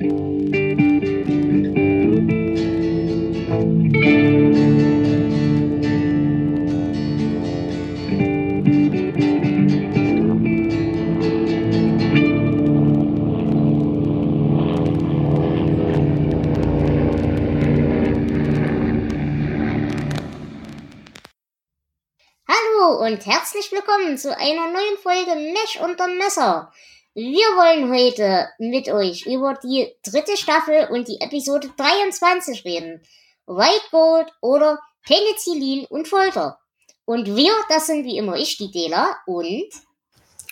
Hallo und herzlich willkommen zu einer neuen Folge Mesh unter Messer. Wir wollen heute mit euch über die dritte Staffel und die Episode 23 reden. White Gold oder Penicillin und Folter. Und wir, das sind wie immer ich, die Dela und...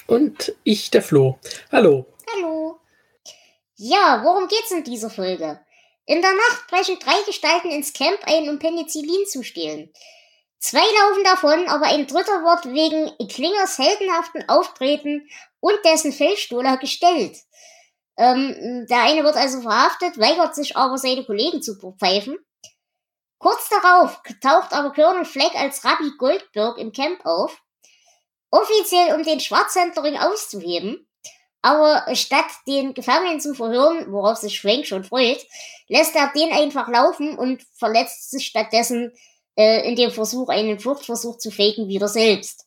Und ich, der Flo. Hallo. Hallo. Ja, worum geht's in dieser Folge? In der Nacht brechen drei Gestalten ins Camp ein, um Penicillin zu stehlen. Zwei laufen davon, aber ein dritter wird wegen Klingers heldenhaften Auftreten und dessen Feldstohler gestellt. Ähm, der eine wird also verhaftet, weigert sich aber seine Kollegen zu pfeifen. Kurz darauf taucht aber Colonel Fleck als Rabbi Goldberg im Camp auf, offiziell um den Schwarzhändlerring auszuheben. Aber statt den Gefangenen zu verhören, worauf sich Frank schon freut, lässt er den einfach laufen und verletzt sich stattdessen äh, in dem Versuch, einen Fluchtversuch zu faken, wieder selbst.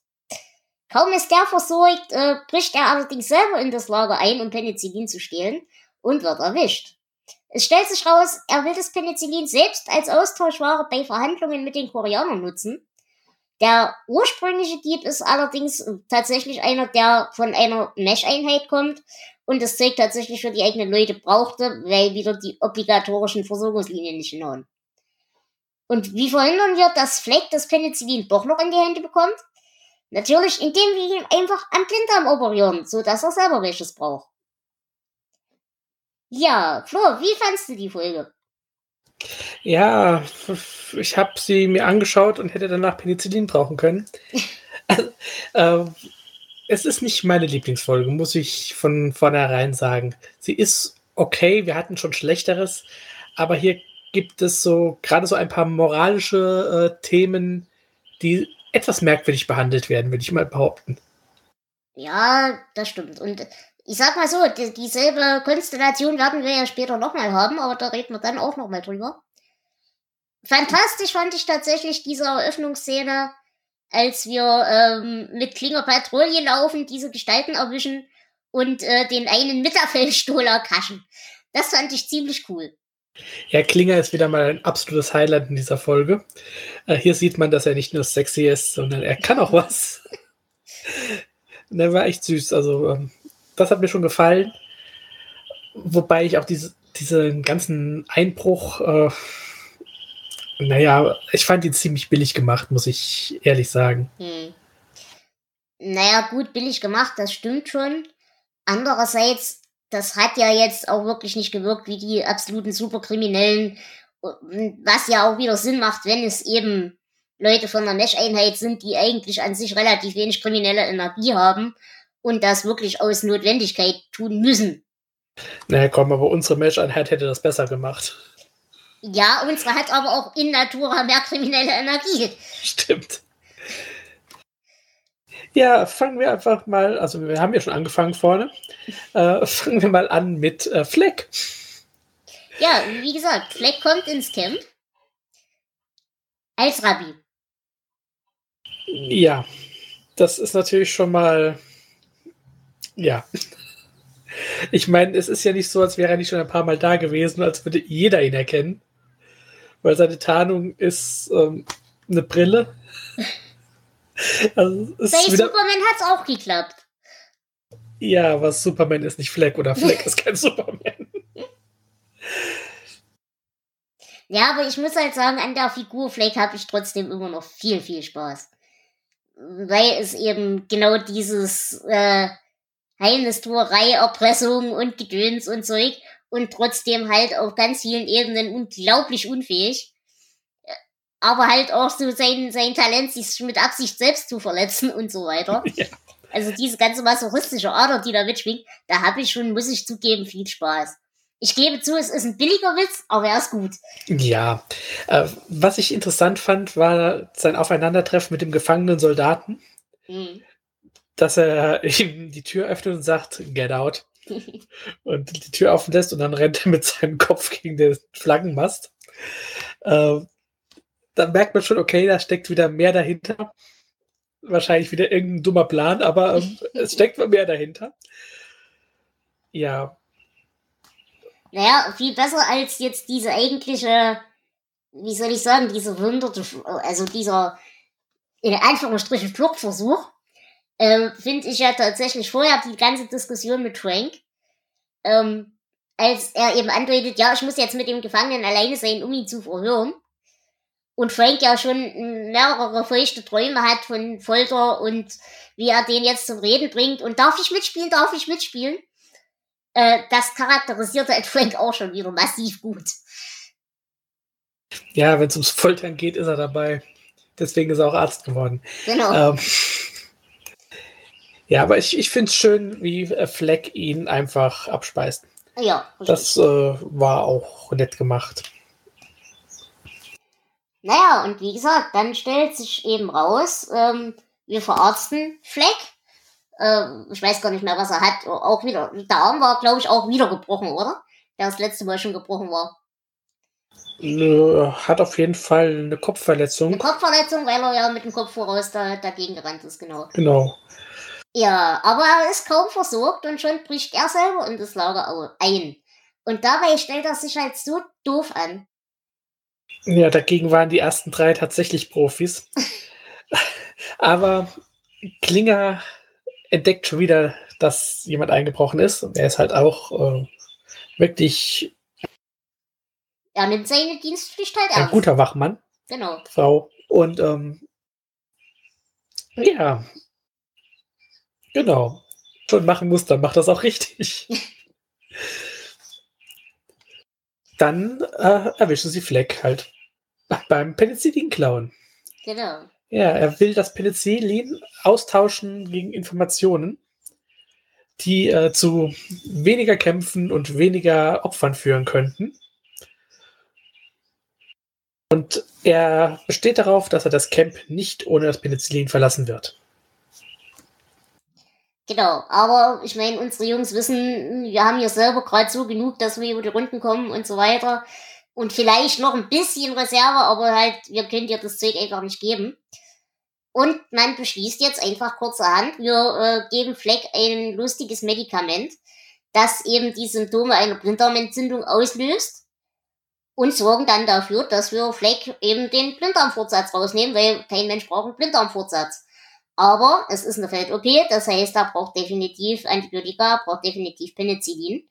Kaum ist der versorgt, äh, bricht er allerdings selber in das Lager ein, um Penicillin zu stehlen und wird erwischt. Es stellt sich raus, er will das Penicillin selbst als Austauschware bei Verhandlungen mit den Koreanern nutzen. Der ursprüngliche Dieb ist allerdings tatsächlich einer, der von einer Mesh-Einheit kommt und das Zeug tatsächlich für die eigenen Leute brauchte, weil wieder die obligatorischen Versorgungslinien nicht hinhauen. Und wie verhindern wir, dass Fleck das Penicillin doch noch in die Hände bekommt? Natürlich, indem wir ihn einfach am Blinddarm operieren, so dass er selber welches braucht. Ja, Flo, wie fandst du die Folge? Ja, ich habe sie mir angeschaut und hätte danach Penicillin brauchen können. äh, es ist nicht meine Lieblingsfolge, muss ich von vornherein sagen. Sie ist okay, wir hatten schon schlechteres, aber hier gibt es so gerade so ein paar moralische äh, Themen, die etwas merkwürdig behandelt werden, würde ich mal behaupten. Ja, das stimmt. Und ich sag mal so, die, dieselbe Konstellation werden wir ja später nochmal haben, aber da reden wir dann auch nochmal drüber. Fantastisch fand ich tatsächlich diese Eröffnungsszene, als wir ähm, mit Klinger Patrouille laufen, diese Gestalten erwischen und äh, den einen Mitterfeldstohler kaschen. Das fand ich ziemlich cool. Ja, Klinger ist wieder mal ein absolutes Highlight in dieser Folge. Äh, hier sieht man, dass er nicht nur sexy ist, sondern er kann auch was. der war echt süß. Also, ähm, das hat mir schon gefallen. Wobei ich auch diese, diesen ganzen Einbruch, äh, naja, ich fand ihn ziemlich billig gemacht, muss ich ehrlich sagen. Hm. Naja, gut, billig gemacht, das stimmt schon. Andererseits das hat ja jetzt auch wirklich nicht gewirkt wie die absoluten Superkriminellen, was ja auch wieder Sinn macht, wenn es eben Leute von der Mesh-Einheit sind, die eigentlich an sich relativ wenig kriminelle Energie haben und das wirklich aus Notwendigkeit tun müssen. Naja, komm, aber unsere Mesh-Einheit hätte das besser gemacht. Ja, unsere hat aber auch in Natura mehr kriminelle Energie. Stimmt. Ja, fangen wir einfach mal, also wir haben ja schon angefangen vorne. Äh, fangen wir mal an mit äh, Fleck. Ja, wie gesagt, Fleck kommt ins Camp als Rabbi. Ja, das ist natürlich schon mal, ja. Ich meine, es ist ja nicht so, als wäre er nicht schon ein paar Mal da gewesen, als würde jeder ihn erkennen. Weil seine Tarnung ist ähm, eine Brille. Also, Bei Superman hat es auch geklappt. Ja, aber Superman ist nicht Fleck oder Fleck ist kein Superman. Ja, aber ich muss halt sagen, an der Figur Fleck habe ich trotzdem immer noch viel, viel Spaß. Weil es eben genau dieses äh, Heimnistuerei, Erpressung und Gedöns und Zeug und trotzdem halt auf ganz vielen Ebenen unglaublich unfähig aber halt auch so sein, sein Talent, sich mit Absicht selbst zu verletzen und so weiter. Ja. Also diese ganze masochistische Ader, die da mitschwingt, da habe ich schon, muss ich zugeben, viel Spaß. Ich gebe zu, es ist ein billiger Witz, aber er ist gut. Ja, äh, was ich interessant fand, war sein Aufeinandertreffen mit dem gefangenen Soldaten. Mhm. Dass er ihm die Tür öffnet und sagt, get out. und die Tür offen lässt und dann rennt er mit seinem Kopf gegen den Flaggenmast. Äh, dann merkt man schon, okay, da steckt wieder mehr dahinter. Wahrscheinlich wieder irgendein dummer Plan, aber ähm, es steckt mehr dahinter. Ja. Naja, viel besser als jetzt diese eigentliche, wie soll ich sagen, diese wunderte, also dieser in Anführungsstrichen Fluchtversuch, ähm, finde ich ja tatsächlich vorher die ganze Diskussion mit Frank, ähm, als er eben andeutet, ja, ich muss jetzt mit dem Gefangenen alleine sein, um ihn zu verhören. Und Frank ja schon mehrere feuchte Träume hat von Folter und wie er den jetzt zum Reden bringt. Und darf ich mitspielen, darf ich mitspielen? Äh, das charakterisiert halt Frank auch schon wieder massiv gut. Ja, wenn es ums Foltern geht, ist er dabei. Deswegen ist er auch Arzt geworden. Genau. Ähm, ja, aber ich, ich finde es schön, wie Fleck ihn einfach abspeist. Ja. Richtig. Das äh, war auch nett gemacht. Naja, und wie gesagt, dann stellt sich eben raus, ähm, wir verarzten Fleck. Äh, ich weiß gar nicht mehr, was er hat. Auch wieder, der Arm war, glaube ich, auch wieder gebrochen, oder? Der das letzte Mal schon gebrochen war. Hat auf jeden Fall eine Kopfverletzung. Eine Kopfverletzung, weil er ja mit dem Kopf voraus da, dagegen gerannt ist, genau. Genau. Ja, aber er ist kaum versorgt und schon bricht er selber in das Lager ein. Und dabei stellt er sich halt so doof an. Ja, dagegen waren die ersten drei tatsächlich Profis. aber Klinger entdeckt schon wieder, dass jemand eingebrochen ist. Und er ist halt auch äh, wirklich er nimmt seine Dienstpflicht halt Ein guter Wachmann. Genau. Frau. Und ähm, ja, genau. Schon machen muss, dann macht das auch richtig. dann äh, erwischen sie Fleck halt beim Penicillin-Klauen. Genau. Ja, er will das Penicillin austauschen gegen Informationen, die äh, zu weniger Kämpfen und weniger Opfern führen könnten. Und er besteht darauf, dass er das Camp nicht ohne das Penicillin verlassen wird. Genau, aber ich meine, unsere Jungs wissen, wir haben hier selber gerade so genug, dass wir über die Runden kommen und so weiter. Und vielleicht noch ein bisschen Reserve, aber halt, wir können dir das Zeug einfach nicht geben. Und man beschließt jetzt einfach kurzerhand, wir äh, geben Fleck ein lustiges Medikament, das eben die Symptome einer Blinddarmentzündung auslöst und sorgen dann dafür, dass wir Fleck eben den Blinddarmfortsatz rausnehmen, weil kein Mensch braucht einen Blinddarmfortsatz. Aber es ist eine Feld-OP, das heißt, da braucht definitiv Antibiotika, braucht definitiv Penicillin.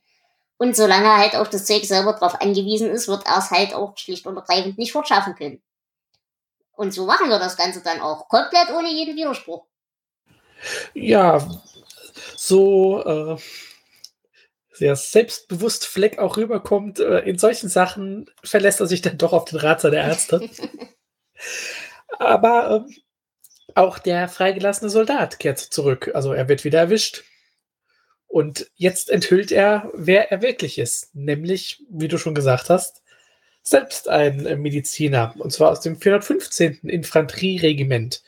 Und solange er halt auf das Zeug selber drauf angewiesen ist, wird er es halt auch schlicht und ergreifend nicht fortschaffen können. Und so machen wir das Ganze dann auch. Komplett ohne jeden Widerspruch. Ja, so äh, sehr selbstbewusst Fleck auch rüberkommt, äh, in solchen Sachen verlässt er sich dann doch auf den Rat seiner Ärzte. Aber ähm, auch der freigelassene Soldat kehrt zurück. Also er wird wieder erwischt. Und jetzt enthüllt er, wer er wirklich ist. Nämlich, wie du schon gesagt hast, selbst ein Mediziner. Und zwar aus dem 415. Infanterieregiment.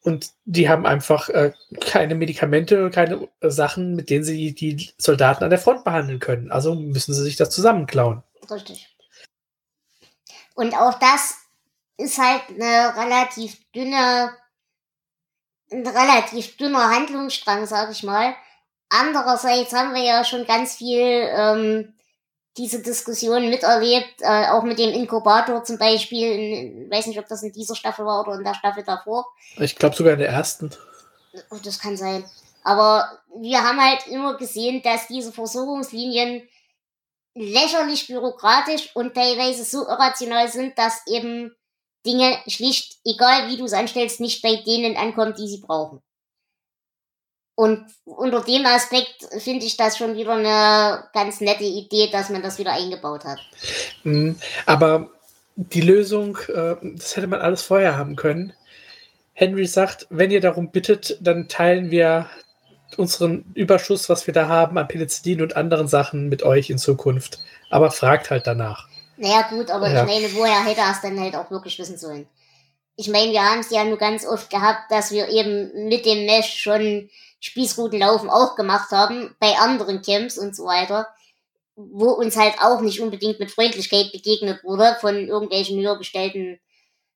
Und die haben einfach äh, keine Medikamente, keine äh, Sachen, mit denen sie die Soldaten an der Front behandeln können. Also müssen sie sich das zusammenklauen. Richtig. Und auch das ist halt eine relativ dünne, ein relativ dünner Handlungsstrang, sag ich mal. Andererseits haben wir ja schon ganz viel ähm, diese Diskussion miterlebt, äh, auch mit dem Inkubator zum Beispiel. In, weiß nicht, ob das in dieser Staffel war oder in der Staffel davor. Ich glaube sogar in der ersten. Oh, das kann sein. Aber wir haben halt immer gesehen, dass diese Versorgungslinien lächerlich bürokratisch und teilweise so irrational sind, dass eben Dinge schlicht, egal wie du es anstellst, nicht bei denen ankommt, die sie brauchen. Und unter dem Aspekt finde ich das schon wieder eine ganz nette Idee, dass man das wieder eingebaut hat. Mhm. Aber die Lösung, äh, das hätte man alles vorher haben können. Henry sagt, wenn ihr darum bittet, dann teilen wir unseren Überschuss, was wir da haben, an Penicillin und anderen Sachen mit euch in Zukunft. Aber fragt halt danach. Naja, gut, aber ja. ich meine, woher hätte er es dann halt auch wirklich wissen sollen? ich meine, wir haben es ja nur ganz oft gehabt, dass wir eben mit dem Mesh schon Spießrutenlaufen auch gemacht haben, bei anderen Camps und so weiter, wo uns halt auch nicht unbedingt mit Freundlichkeit begegnet wurde von irgendwelchen höher gestellten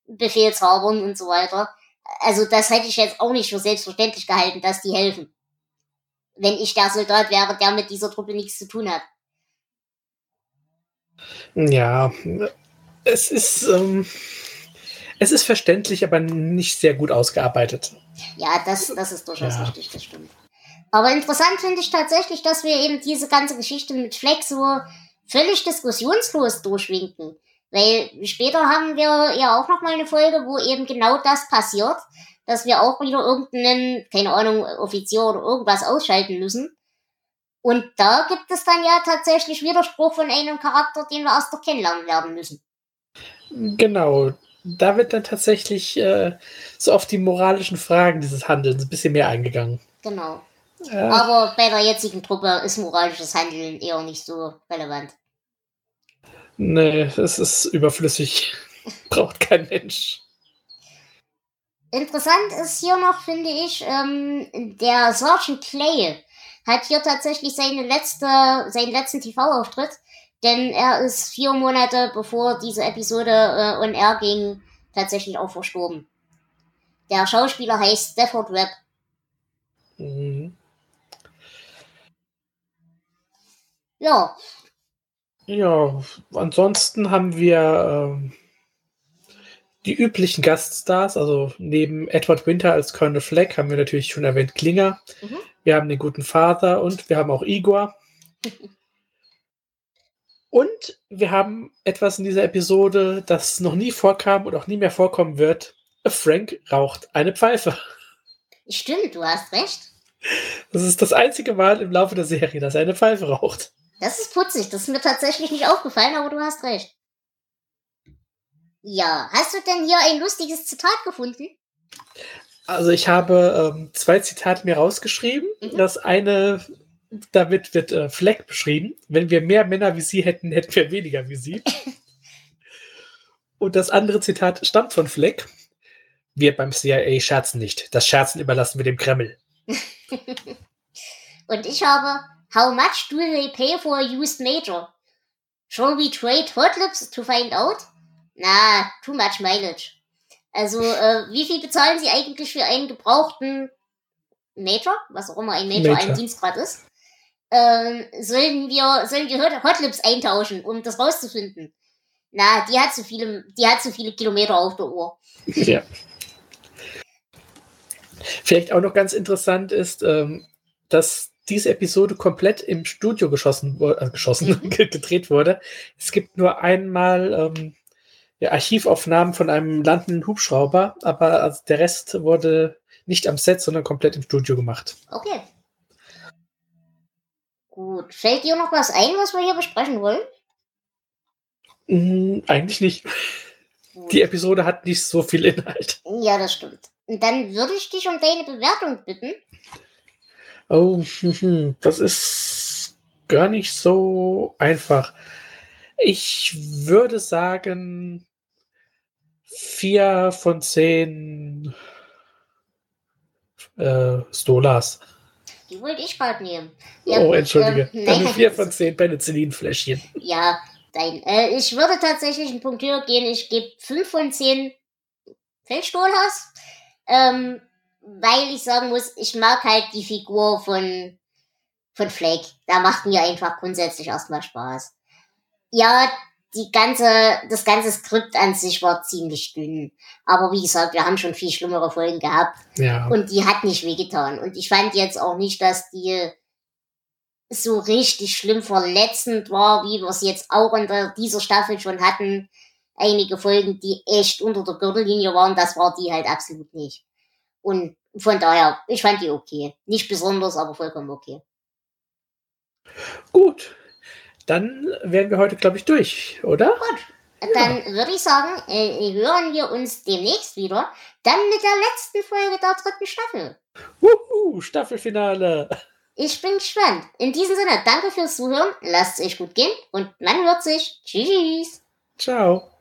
Befehlshabern und so weiter. Also das hätte ich jetzt auch nicht für selbstverständlich gehalten, dass die helfen. Wenn ich der Soldat wäre, der mit dieser Truppe nichts zu tun hat. Ja, es ist, ähm, es ist verständlich, aber nicht sehr gut ausgearbeitet. Ja, das, das ist durchaus ja. richtig, das stimmt. Aber interessant finde ich tatsächlich, dass wir eben diese ganze Geschichte mit Flex so völlig diskussionslos durchwinken. Weil später haben wir ja auch noch mal eine Folge, wo eben genau das passiert, dass wir auch wieder irgendeinen, keine Ahnung, Offizier oder irgendwas ausschalten müssen. Und da gibt es dann ja tatsächlich Widerspruch von einem Charakter, den wir erst noch kennenlernen werden müssen. Genau. Da wird dann tatsächlich äh, so auf die moralischen Fragen dieses Handelns ein bisschen mehr eingegangen. Genau. Ja. Aber bei der jetzigen Truppe ist moralisches Handeln eher nicht so relevant. Nee, es ist überflüssig. Braucht kein Mensch. Interessant ist hier noch, finde ich, ähm, der Sergeant Clay hat hier tatsächlich seine letzte, seinen letzten TV-Auftritt, denn er ist vier Monate bevor diese Episode äh, on air ging, tatsächlich auch verstorben. Der Schauspieler heißt Stafford Webb. Mhm. Ja. Ja, ansonsten haben wir äh, die üblichen Gaststars, also neben Edward Winter als Colonel Fleck haben wir natürlich schon erwähnt Klinger. Mhm. Wir haben den guten Vater und wir haben auch Igor. und wir haben etwas in dieser Episode, das noch nie vorkam und auch nie mehr vorkommen wird. Frank raucht eine Pfeife. Stimmt, du hast recht. Das ist das einzige Mal im Laufe der Serie, dass er eine Pfeife raucht. Das ist putzig, das ist mir tatsächlich nicht aufgefallen, aber du hast recht. Ja, hast du denn hier ein lustiges Zitat gefunden? Also ich habe ähm, zwei Zitate mir rausgeschrieben. Mhm. Das eine, damit wird äh, Fleck beschrieben. Wenn wir mehr Männer wie sie hätten, hätten wir weniger wie sie. Und das andere Zitat stammt von Fleck. Wir beim CIA scherzen nicht. Das Scherzen überlassen wir dem Kreml. Und ich habe, how much do they pay for a used major? Shall we trade hot lips to find out? Na, too much mileage. Also, äh, wie viel bezahlen Sie eigentlich für einen gebrauchten Major? Was auch immer ein Major, Major. ein Dienstgrad ist. Ähm, sollen wir, sollen wir Hotlips eintauschen, um das rauszufinden? Na, die hat zu viele, die hat zu viele Kilometer auf der Uhr. Ja. Vielleicht auch noch ganz interessant ist, ähm, dass diese Episode komplett im Studio geschossen, äh, geschossen mhm. gedreht wurde. Es gibt nur einmal ähm, ja, Archivaufnahmen von einem landenden Hubschrauber, aber also der Rest wurde nicht am Set, sondern komplett im Studio gemacht. Okay. Gut. Fällt dir noch was ein, was wir hier besprechen wollen? Mm, eigentlich nicht. Gut. Die Episode hat nicht so viel Inhalt. Ja, das stimmt. Und dann würde ich dich um deine Bewertung bitten. Oh, das ist gar nicht so einfach. Ich würde sagen, vier von zehn äh, Stolas. Die wollte ich gerade nehmen. Ja, oh, entschuldige. Ähm, Dann vier von zehn Penicillinfläschchen. Ja, dein. Äh, ich würde tatsächlich einen Punkt höher gehen. Ich gebe fünf von zehn Feldstolas. Ähm, weil ich sagen muss, ich mag halt die Figur von, von Flake. Da macht mir einfach grundsätzlich erstmal Spaß. Ja, die ganze, das ganze Skript an sich war ziemlich dünn. Aber wie gesagt, wir haben schon viel schlimmere Folgen gehabt. Ja. Und die hat nicht wehgetan. Und ich fand jetzt auch nicht, dass die so richtig schlimm verletzend war, wie wir es jetzt auch in der, dieser Staffel schon hatten. Einige Folgen, die echt unter der Gürtellinie waren, das war die halt absolut nicht. Und von daher, ich fand die okay. Nicht besonders, aber vollkommen okay. Gut, dann wären wir heute, glaube ich, durch, oder? Gut. Dann ja. würde ich sagen, äh, hören wir uns demnächst wieder. Dann mit der letzten Folge der dritten Staffel. Wuhu, Staffelfinale. Ich bin gespannt. In diesem Sinne, danke fürs Zuhören. Lasst es euch gut gehen und man hört sich. Tschüss. Ciao.